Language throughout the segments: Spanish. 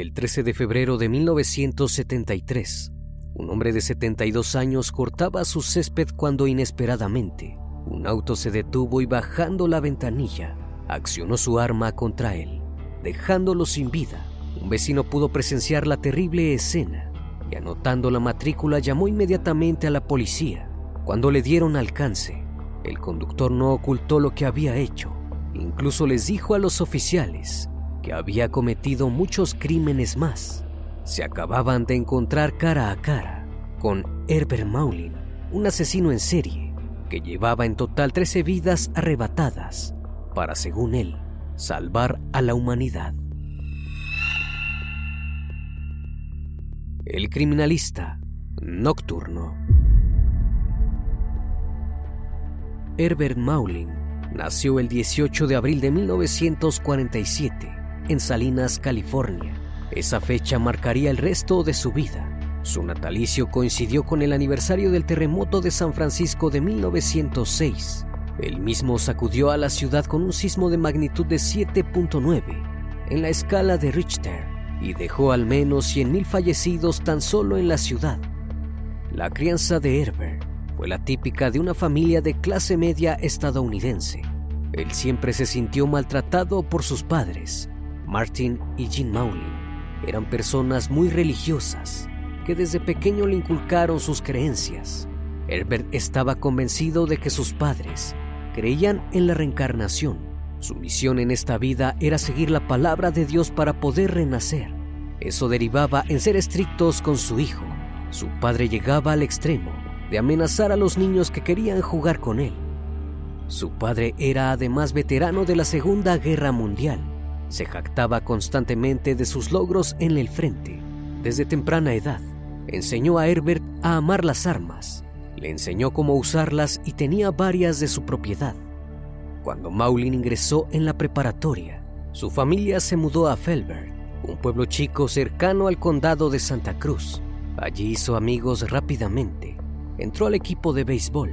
El 13 de febrero de 1973, un hombre de 72 años cortaba su césped cuando inesperadamente un auto se detuvo y bajando la ventanilla accionó su arma contra él, dejándolo sin vida. Un vecino pudo presenciar la terrible escena y anotando la matrícula llamó inmediatamente a la policía. Cuando le dieron alcance, el conductor no ocultó lo que había hecho. Incluso les dijo a los oficiales que había cometido muchos crímenes más. Se acababan de encontrar cara a cara con Herbert Maulin, un asesino en serie que llevaba en total 13 vidas arrebatadas para, según él, salvar a la humanidad. El criminalista nocturno. Herbert Maulin nació el 18 de abril de 1947 en Salinas, California. Esa fecha marcaría el resto de su vida. Su natalicio coincidió con el aniversario del terremoto de San Francisco de 1906. El mismo sacudió a la ciudad con un sismo de magnitud de 7.9 en la escala de Richter y dejó al menos 100.000 fallecidos tan solo en la ciudad. La crianza de Herbert fue la típica de una familia de clase media estadounidense. Él siempre se sintió maltratado por sus padres, Martin y Jean Maulin. Eran personas muy religiosas que desde pequeño le inculcaron sus creencias. Herbert estaba convencido de que sus padres creían en la reencarnación. Su misión en esta vida era seguir la palabra de Dios para poder renacer. Eso derivaba en ser estrictos con su hijo. Su padre llegaba al extremo de amenazar a los niños que querían jugar con él. Su padre era además veterano de la Segunda Guerra Mundial. Se jactaba constantemente de sus logros en el frente. Desde temprana edad, enseñó a Herbert a amar las armas. Le enseñó cómo usarlas y tenía varias de su propiedad. Cuando Maulin ingresó en la preparatoria, su familia se mudó a Felbert, un pueblo chico cercano al condado de Santa Cruz. Allí hizo amigos rápidamente. entró al equipo de béisbol,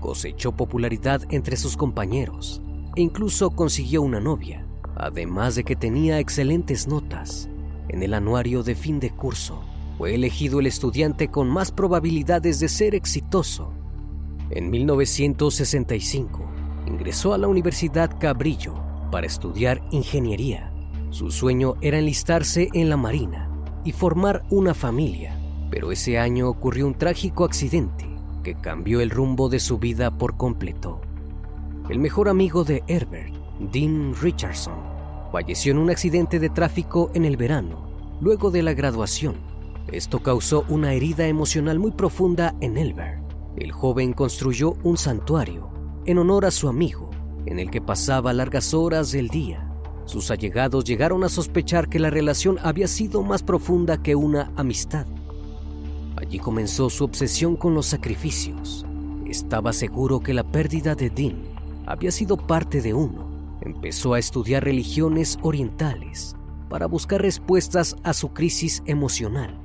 cosechó popularidad entre sus compañeros e incluso consiguió una novia, además de que tenía excelentes notas. En el anuario de fin de curso, fue elegido el estudiante con más probabilidades de ser exitoso. En 1965, ingresó a la Universidad Cabrillo para estudiar ingeniería. Su sueño era enlistarse en la Marina y formar una familia, pero ese año ocurrió un trágico accidente que cambió el rumbo de su vida por completo. El mejor amigo de Herbert, Dean Richardson, falleció en un accidente de tráfico en el verano, luego de la graduación. Esto causó una herida emocional muy profunda en Elbert. El joven construyó un santuario en honor a su amigo, en el que pasaba largas horas del día. Sus allegados llegaron a sospechar que la relación había sido más profunda que una amistad. Allí comenzó su obsesión con los sacrificios. Estaba seguro que la pérdida de Dean había sido parte de uno. Empezó a estudiar religiones orientales para buscar respuestas a su crisis emocional.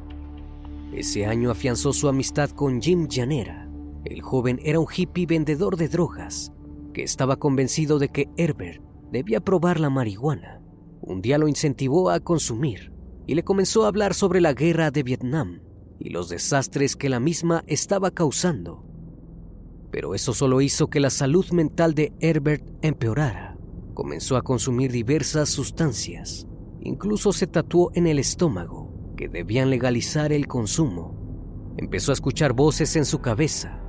Ese año afianzó su amistad con Jim Llanera. El joven era un hippie vendedor de drogas que estaba convencido de que Herbert debía probar la marihuana. Un día lo incentivó a consumir y le comenzó a hablar sobre la guerra de Vietnam y los desastres que la misma estaba causando. Pero eso solo hizo que la salud mental de Herbert empeorara. Comenzó a consumir diversas sustancias. Incluso se tatuó en el estómago que debían legalizar el consumo. Empezó a escuchar voces en su cabeza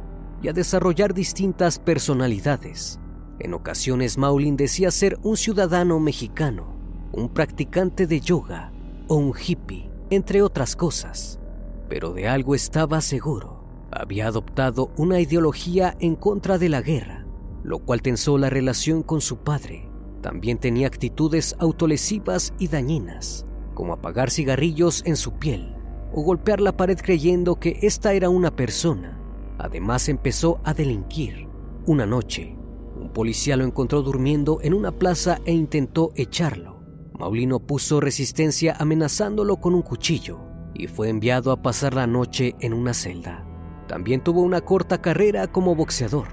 y a desarrollar distintas personalidades. En ocasiones Maulin decía ser un ciudadano mexicano, un practicante de yoga o un hippie, entre otras cosas pero de algo estaba seguro. Había adoptado una ideología en contra de la guerra, lo cual tensó la relación con su padre. También tenía actitudes autolesivas y dañinas, como apagar cigarrillos en su piel o golpear la pared creyendo que esta era una persona. Además empezó a delinquir. Una noche, un policía lo encontró durmiendo en una plaza e intentó echarlo. Maulino puso resistencia amenazándolo con un cuchillo y fue enviado a pasar la noche en una celda. También tuvo una corta carrera como boxeador.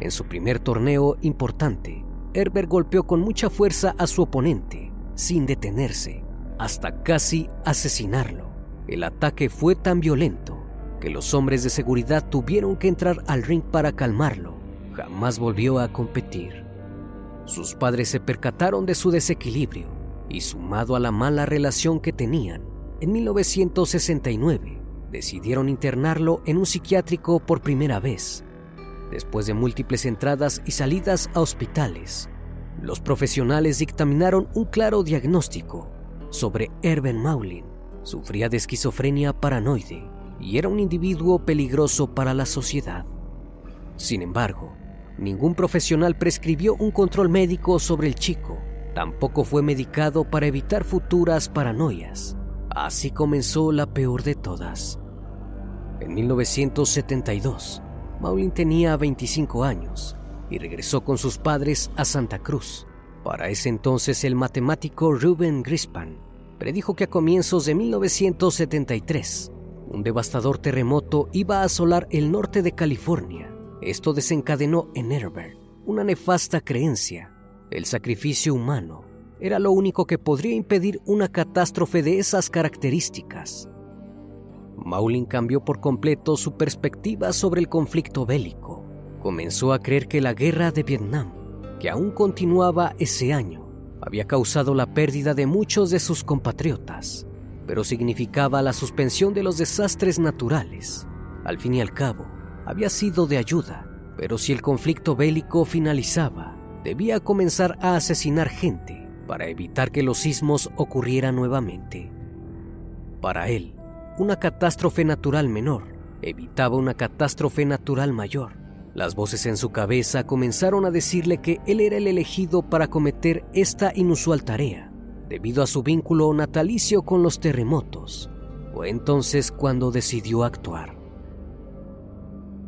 En su primer torneo importante, Herbert golpeó con mucha fuerza a su oponente, sin detenerse, hasta casi asesinarlo. El ataque fue tan violento que los hombres de seguridad tuvieron que entrar al ring para calmarlo. Jamás volvió a competir. Sus padres se percataron de su desequilibrio y sumado a la mala relación que tenían, en 1969 decidieron internarlo en un psiquiátrico por primera vez. Después de múltiples entradas y salidas a hospitales, los profesionales dictaminaron un claro diagnóstico sobre Erben Maulin. Sufría de esquizofrenia paranoide y era un individuo peligroso para la sociedad. Sin embargo, ningún profesional prescribió un control médico sobre el chico. Tampoco fue medicado para evitar futuras paranoias. Así comenzó la peor de todas. En 1972, Maulin tenía 25 años y regresó con sus padres a Santa Cruz. Para ese entonces el matemático Ruben Grispan predijo que a comienzos de 1973 un devastador terremoto iba a asolar el norte de California. Esto desencadenó en Herbert una nefasta creencia, el sacrificio humano era lo único que podría impedir una catástrofe de esas características. Maulin cambió por completo su perspectiva sobre el conflicto bélico. Comenzó a creer que la guerra de Vietnam, que aún continuaba ese año, había causado la pérdida de muchos de sus compatriotas, pero significaba la suspensión de los desastres naturales. Al fin y al cabo, había sido de ayuda, pero si el conflicto bélico finalizaba, debía comenzar a asesinar gente para evitar que los sismos ocurrieran nuevamente. Para él, una catástrofe natural menor evitaba una catástrofe natural mayor. Las voces en su cabeza comenzaron a decirle que él era el elegido para cometer esta inusual tarea, debido a su vínculo natalicio con los terremotos. Fue entonces cuando decidió actuar.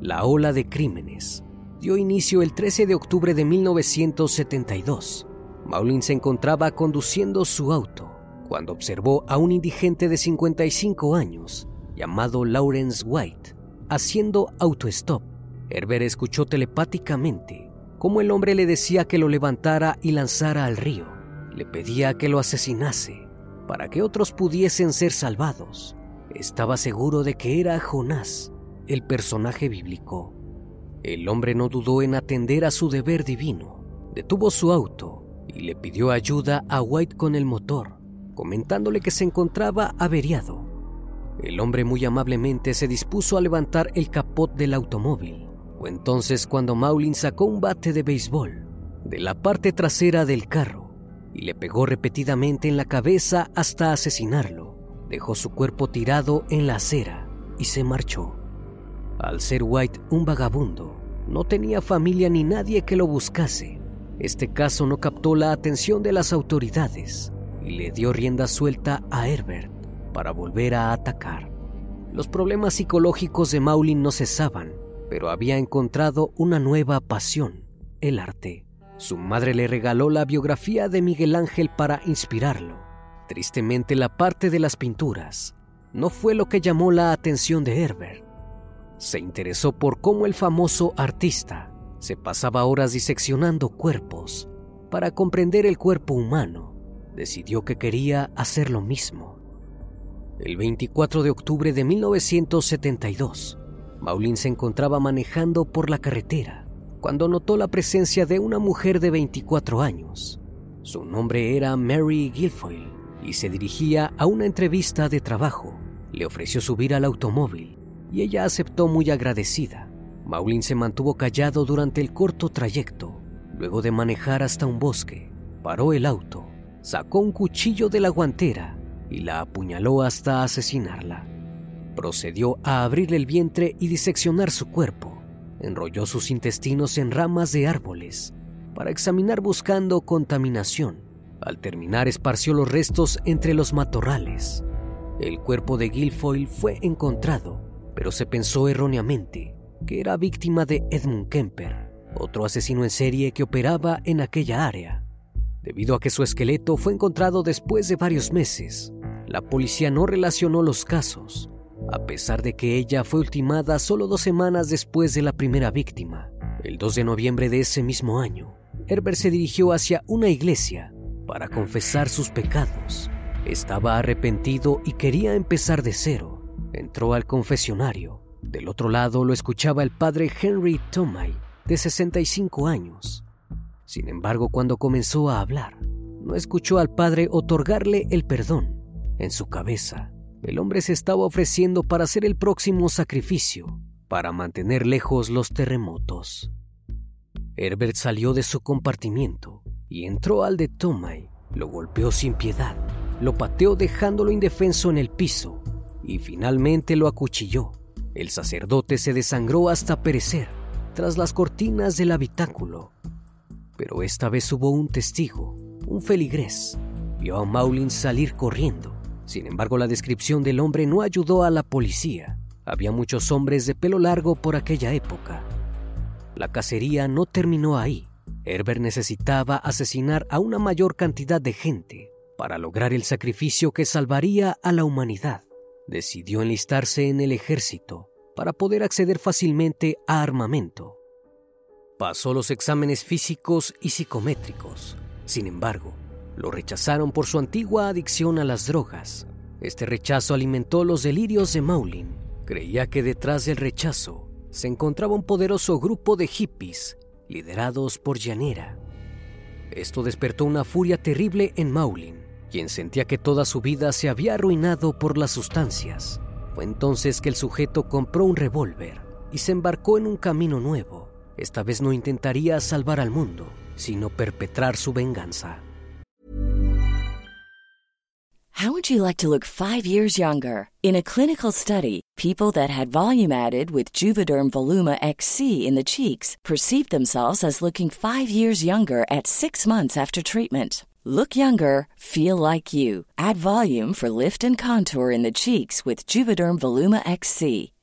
La ola de crímenes dio inicio el 13 de octubre de 1972 Maulin se encontraba conduciendo su auto cuando observó a un indigente de 55 años llamado Lawrence White haciendo autostop. Herbert escuchó telepáticamente cómo el hombre le decía que lo levantara y lanzara al río. Le pedía que lo asesinase para que otros pudiesen ser salvados. Estaba seguro de que era Jonás, el personaje bíblico. El hombre no dudó en atender a su deber divino. Detuvo su auto y le pidió ayuda a White con el motor, comentándole que se encontraba averiado. El hombre muy amablemente se dispuso a levantar el capot del automóvil. Fue entonces cuando Maulin sacó un bate de béisbol de la parte trasera del carro y le pegó repetidamente en la cabeza hasta asesinarlo. Dejó su cuerpo tirado en la acera y se marchó. Al ser White un vagabundo, no tenía familia ni nadie que lo buscase. Este caso no captó la atención de las autoridades y le dio rienda suelta a Herbert para volver a atacar. Los problemas psicológicos de Maulin no cesaban, pero había encontrado una nueva pasión, el arte. Su madre le regaló la biografía de Miguel Ángel para inspirarlo. Tristemente la parte de las pinturas no fue lo que llamó la atención de Herbert. Se interesó por cómo el famoso artista se pasaba horas diseccionando cuerpos para comprender el cuerpo humano. Decidió que quería hacer lo mismo. El 24 de octubre de 1972, Maulin se encontraba manejando por la carretera cuando notó la presencia de una mujer de 24 años. Su nombre era Mary Guilfoyle y se dirigía a una entrevista de trabajo. Le ofreció subir al automóvil y ella aceptó muy agradecida. Maulin se mantuvo callado durante el corto trayecto. Luego de manejar hasta un bosque, paró el auto, sacó un cuchillo de la guantera y la apuñaló hasta asesinarla. Procedió a abrirle el vientre y diseccionar su cuerpo. Enrolló sus intestinos en ramas de árboles para examinar buscando contaminación. Al terminar esparció los restos entre los matorrales. El cuerpo de Guilfoyle fue encontrado, pero se pensó erróneamente que era víctima de Edmund Kemper, otro asesino en serie que operaba en aquella área. Debido a que su esqueleto fue encontrado después de varios meses, la policía no relacionó los casos, a pesar de que ella fue ultimada solo dos semanas después de la primera víctima. El 2 de noviembre de ese mismo año, Herbert se dirigió hacia una iglesia para confesar sus pecados. Estaba arrepentido y quería empezar de cero. Entró al confesionario. Del otro lado lo escuchaba el padre Henry Tomay, de 65 años. Sin embargo, cuando comenzó a hablar, no escuchó al padre otorgarle el perdón. En su cabeza, el hombre se estaba ofreciendo para hacer el próximo sacrificio, para mantener lejos los terremotos. Herbert salió de su compartimiento y entró al de Tomay. Lo golpeó sin piedad, lo pateó dejándolo indefenso en el piso y finalmente lo acuchilló. El sacerdote se desangró hasta perecer tras las cortinas del habitáculo. Pero esta vez hubo un testigo, un feligrés. Vio a Maulin salir corriendo. Sin embargo, la descripción del hombre no ayudó a la policía. Había muchos hombres de pelo largo por aquella época. La cacería no terminó ahí. Herbert necesitaba asesinar a una mayor cantidad de gente para lograr el sacrificio que salvaría a la humanidad. Decidió enlistarse en el ejército para poder acceder fácilmente a armamento. Pasó los exámenes físicos y psicométricos. Sin embargo, lo rechazaron por su antigua adicción a las drogas. Este rechazo alimentó los delirios de Maulin. Creía que detrás del rechazo se encontraba un poderoso grupo de hippies liderados por Llanera. Esto despertó una furia terrible en Maulin, quien sentía que toda su vida se había arruinado por las sustancias. Fue entonces que el sujeto compró un revólver y se embarcó en un camino nuevo. Esta vez no intentaría salvar al mundo, sino perpetrar su venganza. How would you like to look five years younger? In a clinical study, people that had volume added with Juvederm Voluma XC in the cheeks perceived themselves as looking five years younger at six months after treatment. Look younger, feel like you. Add volume for lift and contour in the cheeks with Juvederm Voluma XC.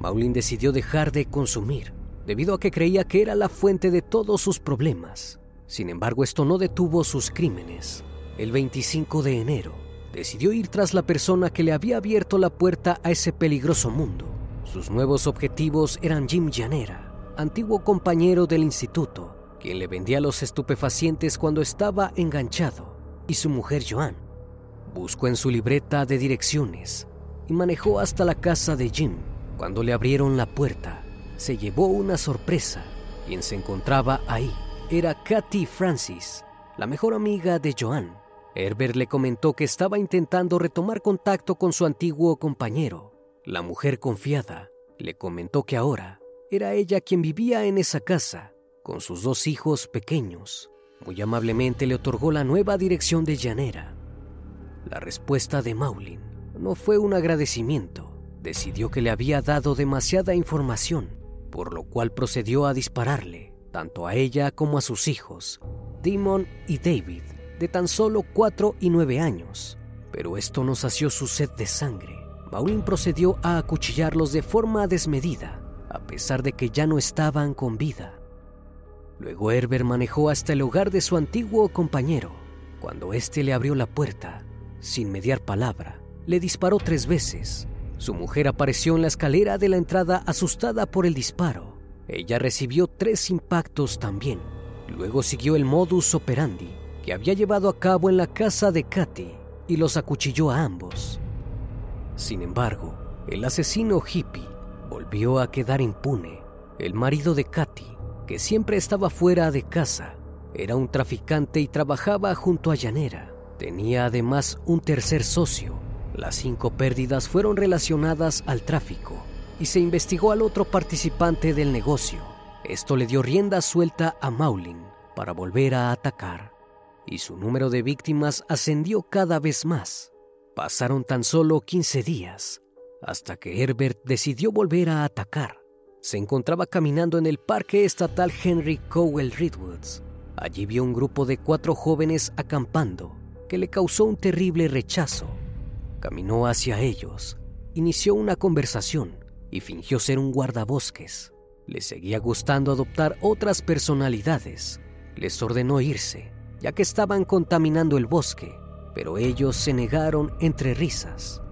Maulin decidió dejar de consumir, debido a que creía que era la fuente de todos sus problemas. Sin embargo, esto no detuvo sus crímenes. El 25 de enero, decidió ir tras la persona que le había abierto la puerta a ese peligroso mundo. Sus nuevos objetivos eran Jim Llanera, antiguo compañero del instituto, quien le vendía los estupefacientes cuando estaba enganchado, y su mujer Joan. Buscó en su libreta de direcciones y manejó hasta la casa de Jim. Cuando le abrieron la puerta, se llevó una sorpresa. Quien se encontraba ahí era Katy Francis, la mejor amiga de Joan. Herbert le comentó que estaba intentando retomar contacto con su antiguo compañero. La mujer confiada le comentó que ahora era ella quien vivía en esa casa, con sus dos hijos pequeños. Muy amablemente le otorgó la nueva dirección de Llanera. La respuesta de Maulin no fue un agradecimiento. Decidió que le había dado demasiada información, por lo cual procedió a dispararle, tanto a ella como a sus hijos, Damon y David, de tan solo 4 y 9 años. Pero esto no sació su sed de sangre. Maulin procedió a acuchillarlos de forma desmedida, a pesar de que ya no estaban con vida. Luego Herbert manejó hasta el hogar de su antiguo compañero. Cuando éste le abrió la puerta, sin mediar palabra, le disparó tres veces. Su mujer apareció en la escalera de la entrada asustada por el disparo. Ella recibió tres impactos también. Luego siguió el modus operandi que había llevado a cabo en la casa de Katy y los acuchilló a ambos. Sin embargo, el asesino hippie volvió a quedar impune. El marido de Katy, que siempre estaba fuera de casa, era un traficante y trabajaba junto a Llanera. Tenía además un tercer socio. Las cinco pérdidas fueron relacionadas al tráfico y se investigó al otro participante del negocio. Esto le dio rienda suelta a Maulin para volver a atacar y su número de víctimas ascendió cada vez más. Pasaron tan solo 15 días hasta que Herbert decidió volver a atacar. Se encontraba caminando en el Parque Estatal Henry Cowell Redwoods. Allí vio un grupo de cuatro jóvenes acampando que le causó un terrible rechazo. Caminó hacia ellos, inició una conversación y fingió ser un guardabosques. Le seguía gustando adoptar otras personalidades. Les ordenó irse, ya que estaban contaminando el bosque, pero ellos se negaron entre risas.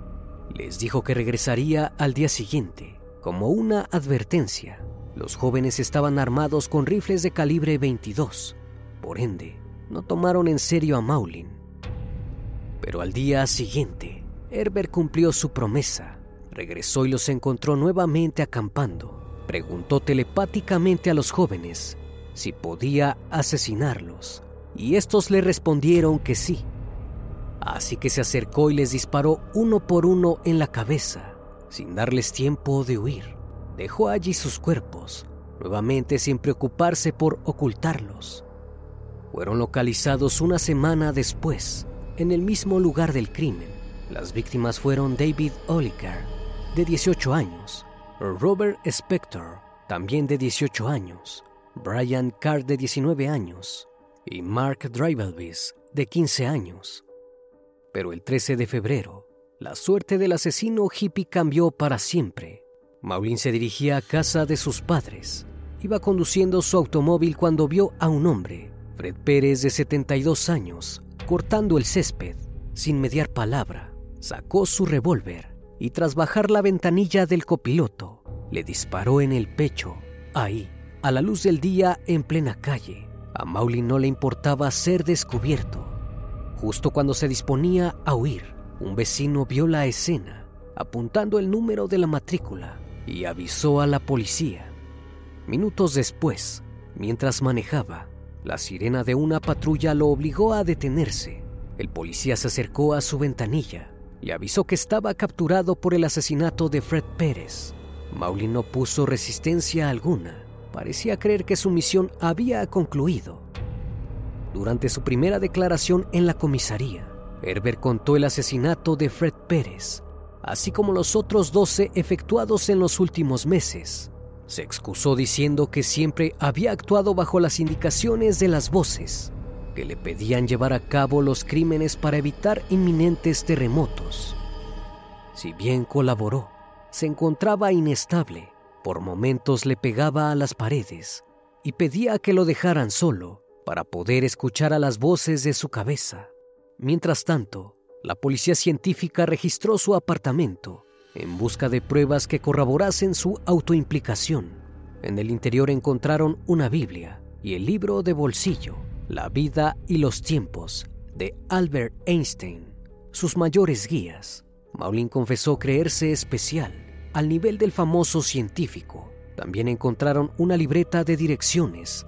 Les dijo que regresaría al día siguiente, como una advertencia. Los jóvenes estaban armados con rifles de calibre 22. Por ende, no tomaron en serio a Maulin. Pero al día siguiente, Herbert cumplió su promesa. Regresó y los encontró nuevamente acampando. Preguntó telepáticamente a los jóvenes si podía asesinarlos, y estos le respondieron que sí. Así que se acercó y les disparó uno por uno en la cabeza, sin darles tiempo de huir. Dejó allí sus cuerpos, nuevamente sin preocuparse por ocultarlos. Fueron localizados una semana después, en el mismo lugar del crimen. Las víctimas fueron David Oliker, de 18 años, Robert Spector, también de 18 años, Brian Carr, de 19 años, y Mark Drivelvis, de 15 años. Pero el 13 de febrero, la suerte del asesino hippie cambió para siempre. Maulin se dirigía a casa de sus padres iba conduciendo su automóvil cuando vio a un hombre, Fred Pérez de 72 años, cortando el césped. Sin mediar palabra, sacó su revólver y tras bajar la ventanilla del copiloto, le disparó en el pecho, ahí, a la luz del día en plena calle. A Mauli no le importaba ser descubierto. Justo cuando se disponía a huir, un vecino vio la escena, apuntando el número de la matrícula y avisó a la policía. Minutos después, mientras manejaba, la sirena de una patrulla lo obligó a detenerse. El policía se acercó a su ventanilla y avisó que estaba capturado por el asesinato de Fred Pérez. Mauli no puso resistencia alguna. Parecía creer que su misión había concluido. Durante su primera declaración en la comisaría, Herbert contó el asesinato de Fred Pérez, así como los otros 12 efectuados en los últimos meses. Se excusó diciendo que siempre había actuado bajo las indicaciones de las voces, que le pedían llevar a cabo los crímenes para evitar inminentes terremotos. Si bien colaboró, se encontraba inestable. Por momentos le pegaba a las paredes y pedía que lo dejaran solo para poder escuchar a las voces de su cabeza. Mientras tanto, la policía científica registró su apartamento en busca de pruebas que corroborasen su autoimplicación. En el interior encontraron una Biblia y el libro de bolsillo, La vida y los tiempos, de Albert Einstein, sus mayores guías. Maulin confesó creerse especial, al nivel del famoso científico. También encontraron una libreta de direcciones,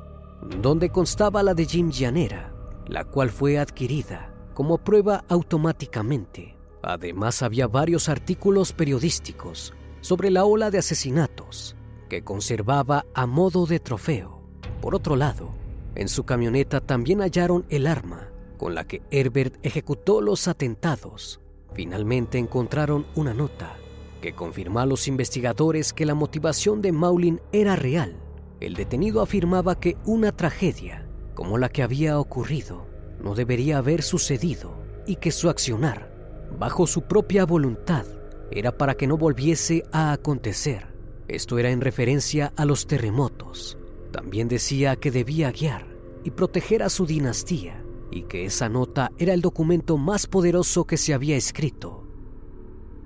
donde constaba la de Jim Llanera, la cual fue adquirida como prueba automáticamente Además había varios artículos periodísticos sobre la ola de asesinatos que conservaba a modo de trofeo. Por otro lado, en su camioneta también hallaron el arma con la que Herbert ejecutó los atentados. Finalmente encontraron una nota que confirmó a los investigadores que la motivación de Maulin era real. El detenido afirmaba que una tragedia como la que había ocurrido no debería haber sucedido y que su accionar bajo su propia voluntad, era para que no volviese a acontecer. Esto era en referencia a los terremotos. También decía que debía guiar y proteger a su dinastía y que esa nota era el documento más poderoso que se había escrito.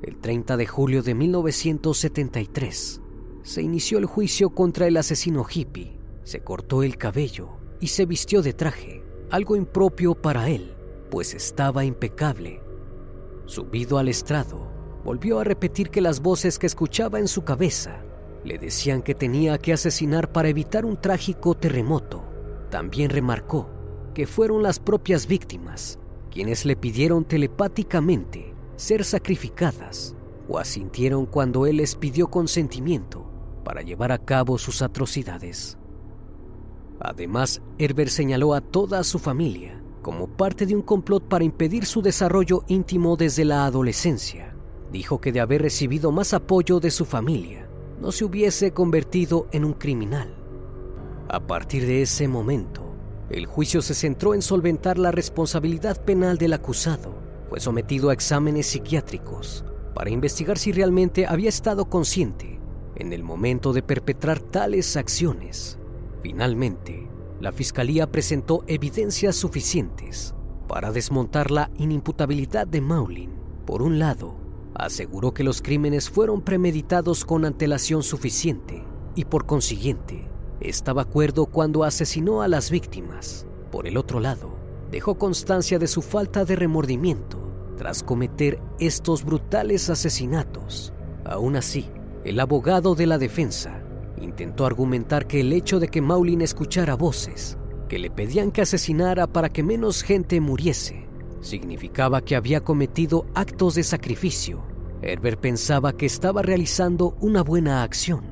El 30 de julio de 1973 se inició el juicio contra el asesino hippie. Se cortó el cabello y se vistió de traje, algo impropio para él, pues estaba impecable Subido al estrado, volvió a repetir que las voces que escuchaba en su cabeza le decían que tenía que asesinar para evitar un trágico terremoto. También remarcó que fueron las propias víctimas quienes le pidieron telepáticamente ser sacrificadas o asintieron cuando él les pidió consentimiento para llevar a cabo sus atrocidades. Además, Herbert señaló a toda su familia como parte de un complot para impedir su desarrollo íntimo desde la adolescencia. Dijo que de haber recibido más apoyo de su familia, no se hubiese convertido en un criminal. A partir de ese momento, el juicio se centró en solventar la responsabilidad penal del acusado. Fue sometido a exámenes psiquiátricos para investigar si realmente había estado consciente en el momento de perpetrar tales acciones. Finalmente, la Fiscalía presentó evidencias suficientes para desmontar la inimputabilidad de Maulin. Por un lado, aseguró que los crímenes fueron premeditados con antelación suficiente y por consiguiente estaba acuerdo cuando asesinó a las víctimas. Por el otro lado, dejó constancia de su falta de remordimiento tras cometer estos brutales asesinatos. Aún así, el abogado de la defensa intentó argumentar que el hecho de que Maulin escuchara voces que le pedían que asesinara para que menos gente muriese significaba que había cometido actos de sacrificio. Herbert pensaba que estaba realizando una buena acción.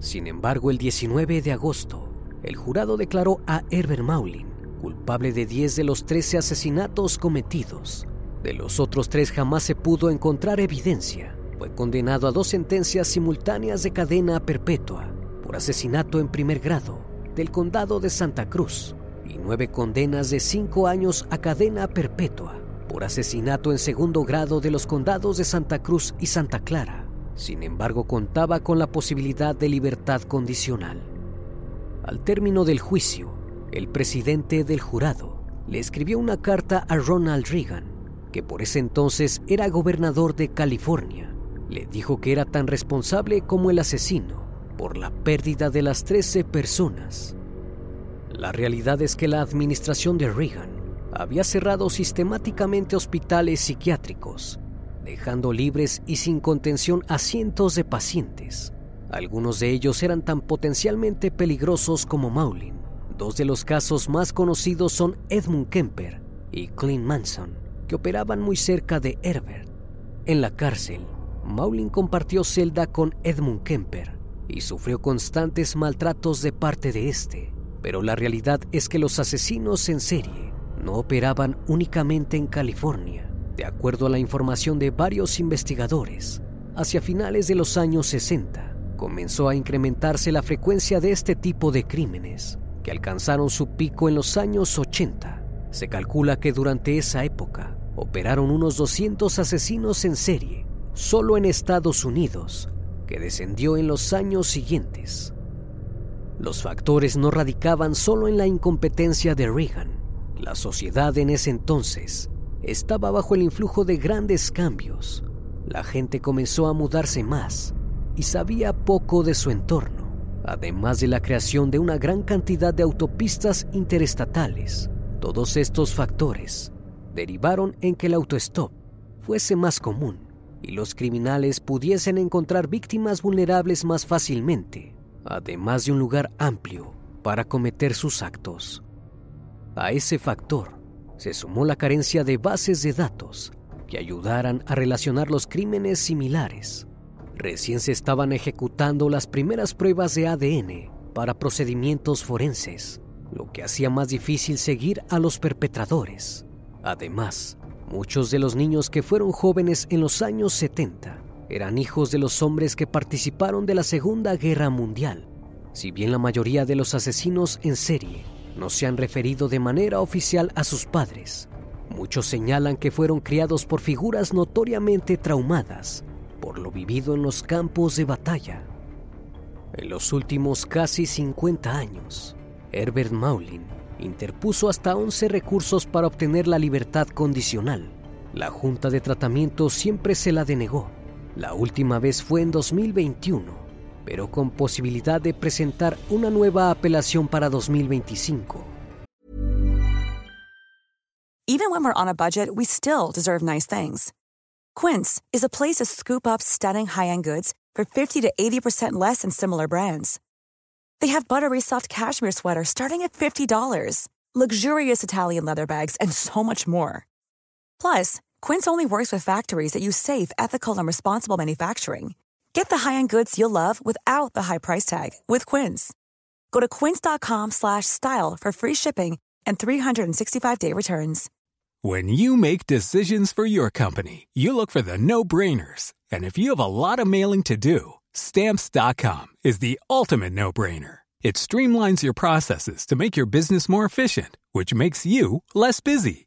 Sin embargo, el 19 de agosto, el jurado declaró a Herbert Maulin culpable de 10 de los 13 asesinatos cometidos. De los otros tres jamás se pudo encontrar evidencia fue condenado a dos sentencias simultáneas de cadena perpetua por asesinato en primer grado del condado de Santa Cruz y nueve condenas de cinco años a cadena perpetua por asesinato en segundo grado de los condados de Santa Cruz y Santa Clara. Sin embargo, contaba con la posibilidad de libertad condicional. Al término del juicio, el presidente del jurado le escribió una carta a Ronald Reagan, que por ese entonces era gobernador de California. Le dijo que era tan responsable como el asesino por la pérdida de las 13 personas. La realidad es que la administración de Reagan había cerrado sistemáticamente hospitales psiquiátricos, dejando libres y sin contención a cientos de pacientes. Algunos de ellos eran tan potencialmente peligrosos como Maulin. Dos de los casos más conocidos son Edmund Kemper y Clint Manson, que operaban muy cerca de Herbert. En la cárcel, Maulin compartió celda con Edmund Kemper y sufrió constantes maltratos de parte de este. Pero la realidad es que los asesinos en serie no operaban únicamente en California. De acuerdo a la información de varios investigadores, hacia finales de los años 60 comenzó a incrementarse la frecuencia de este tipo de crímenes que alcanzaron su pico en los años 80. Se calcula que durante esa época operaron unos 200 asesinos en serie solo en Estados Unidos, que descendió en los años siguientes. Los factores no radicaban solo en la incompetencia de Reagan. La sociedad en ese entonces estaba bajo el influjo de grandes cambios. La gente comenzó a mudarse más y sabía poco de su entorno además de la creación de una gran cantidad de autopistas interestatales. Todos estos factores derivaron en que el autostop fuese más común y los criminales pudiesen encontrar víctimas vulnerables más fácilmente, además de un lugar amplio para cometer sus actos. A ese factor se sumó la carencia de bases de datos que ayudaran a relacionar los crímenes similares Recién se estaban ejecutando las primeras pruebas de ADN para procedimientos forenses, lo que hacía más difícil seguir a los perpetradores. Además, muchos de los niños que fueron jóvenes en los años 70 eran hijos de los hombres que participaron de la Segunda Guerra Mundial. Si bien la mayoría de los asesinos en serie no se han referido de manera oficial a sus padres, muchos señalan que fueron criados por figuras notoriamente traumadas por lo vivido en los campos de batalla. En los últimos casi 50 años, Herbert Maulin interpuso hasta 11 recursos para obtener la libertad condicional. La Junta de Tratamiento siempre se la denegó. La última vez fue en 2021, pero con posibilidad de presentar una nueva apelación para 2025. Even when we're on a budget, we still deserve nice things. Quince is a place to scoop up stunning high-end goods for 50 to 80% less than similar brands. They have buttery soft cashmere sweaters starting at $50, luxurious Italian leather bags, and so much more. Plus, Quince only works with factories that use safe, ethical, and responsible manufacturing. Get the high-end goods you'll love without the high price tag with Quince. Go to quince.com/style for free shipping and 365-day returns. When you make decisions for your company, you look for the no-brainers. And if you have a lot of mailing to do, stamps.com is the ultimate no-brainer. It streamlines your processes to make your business more efficient, which makes you less busy.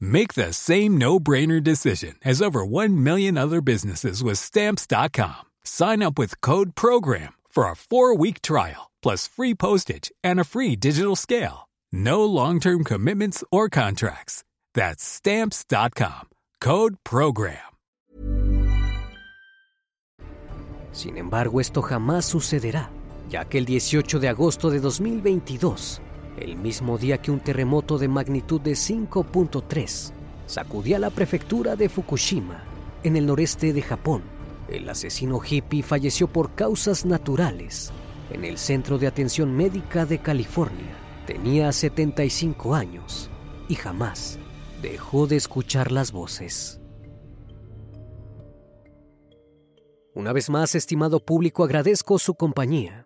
Make the same no brainer decision as over 1 million other businesses with Stamps.com. Sign up with Code PROGRAM for a four week trial, plus free postage and a free digital scale. No long term commitments or contracts. That's stamps.com. Code Program. Sin embargo, esto jamás sucederá, ya que el 18 de agosto de 2022, el mismo día que un terremoto de magnitud de 5.3 sacudía la prefectura de Fukushima, en el noreste de Japón, el asesino hippie falleció por causas naturales en el Centro de Atención Médica de California. Tenía 75 años y jamás dejó de escuchar las voces. Una vez más, estimado público, agradezco su compañía.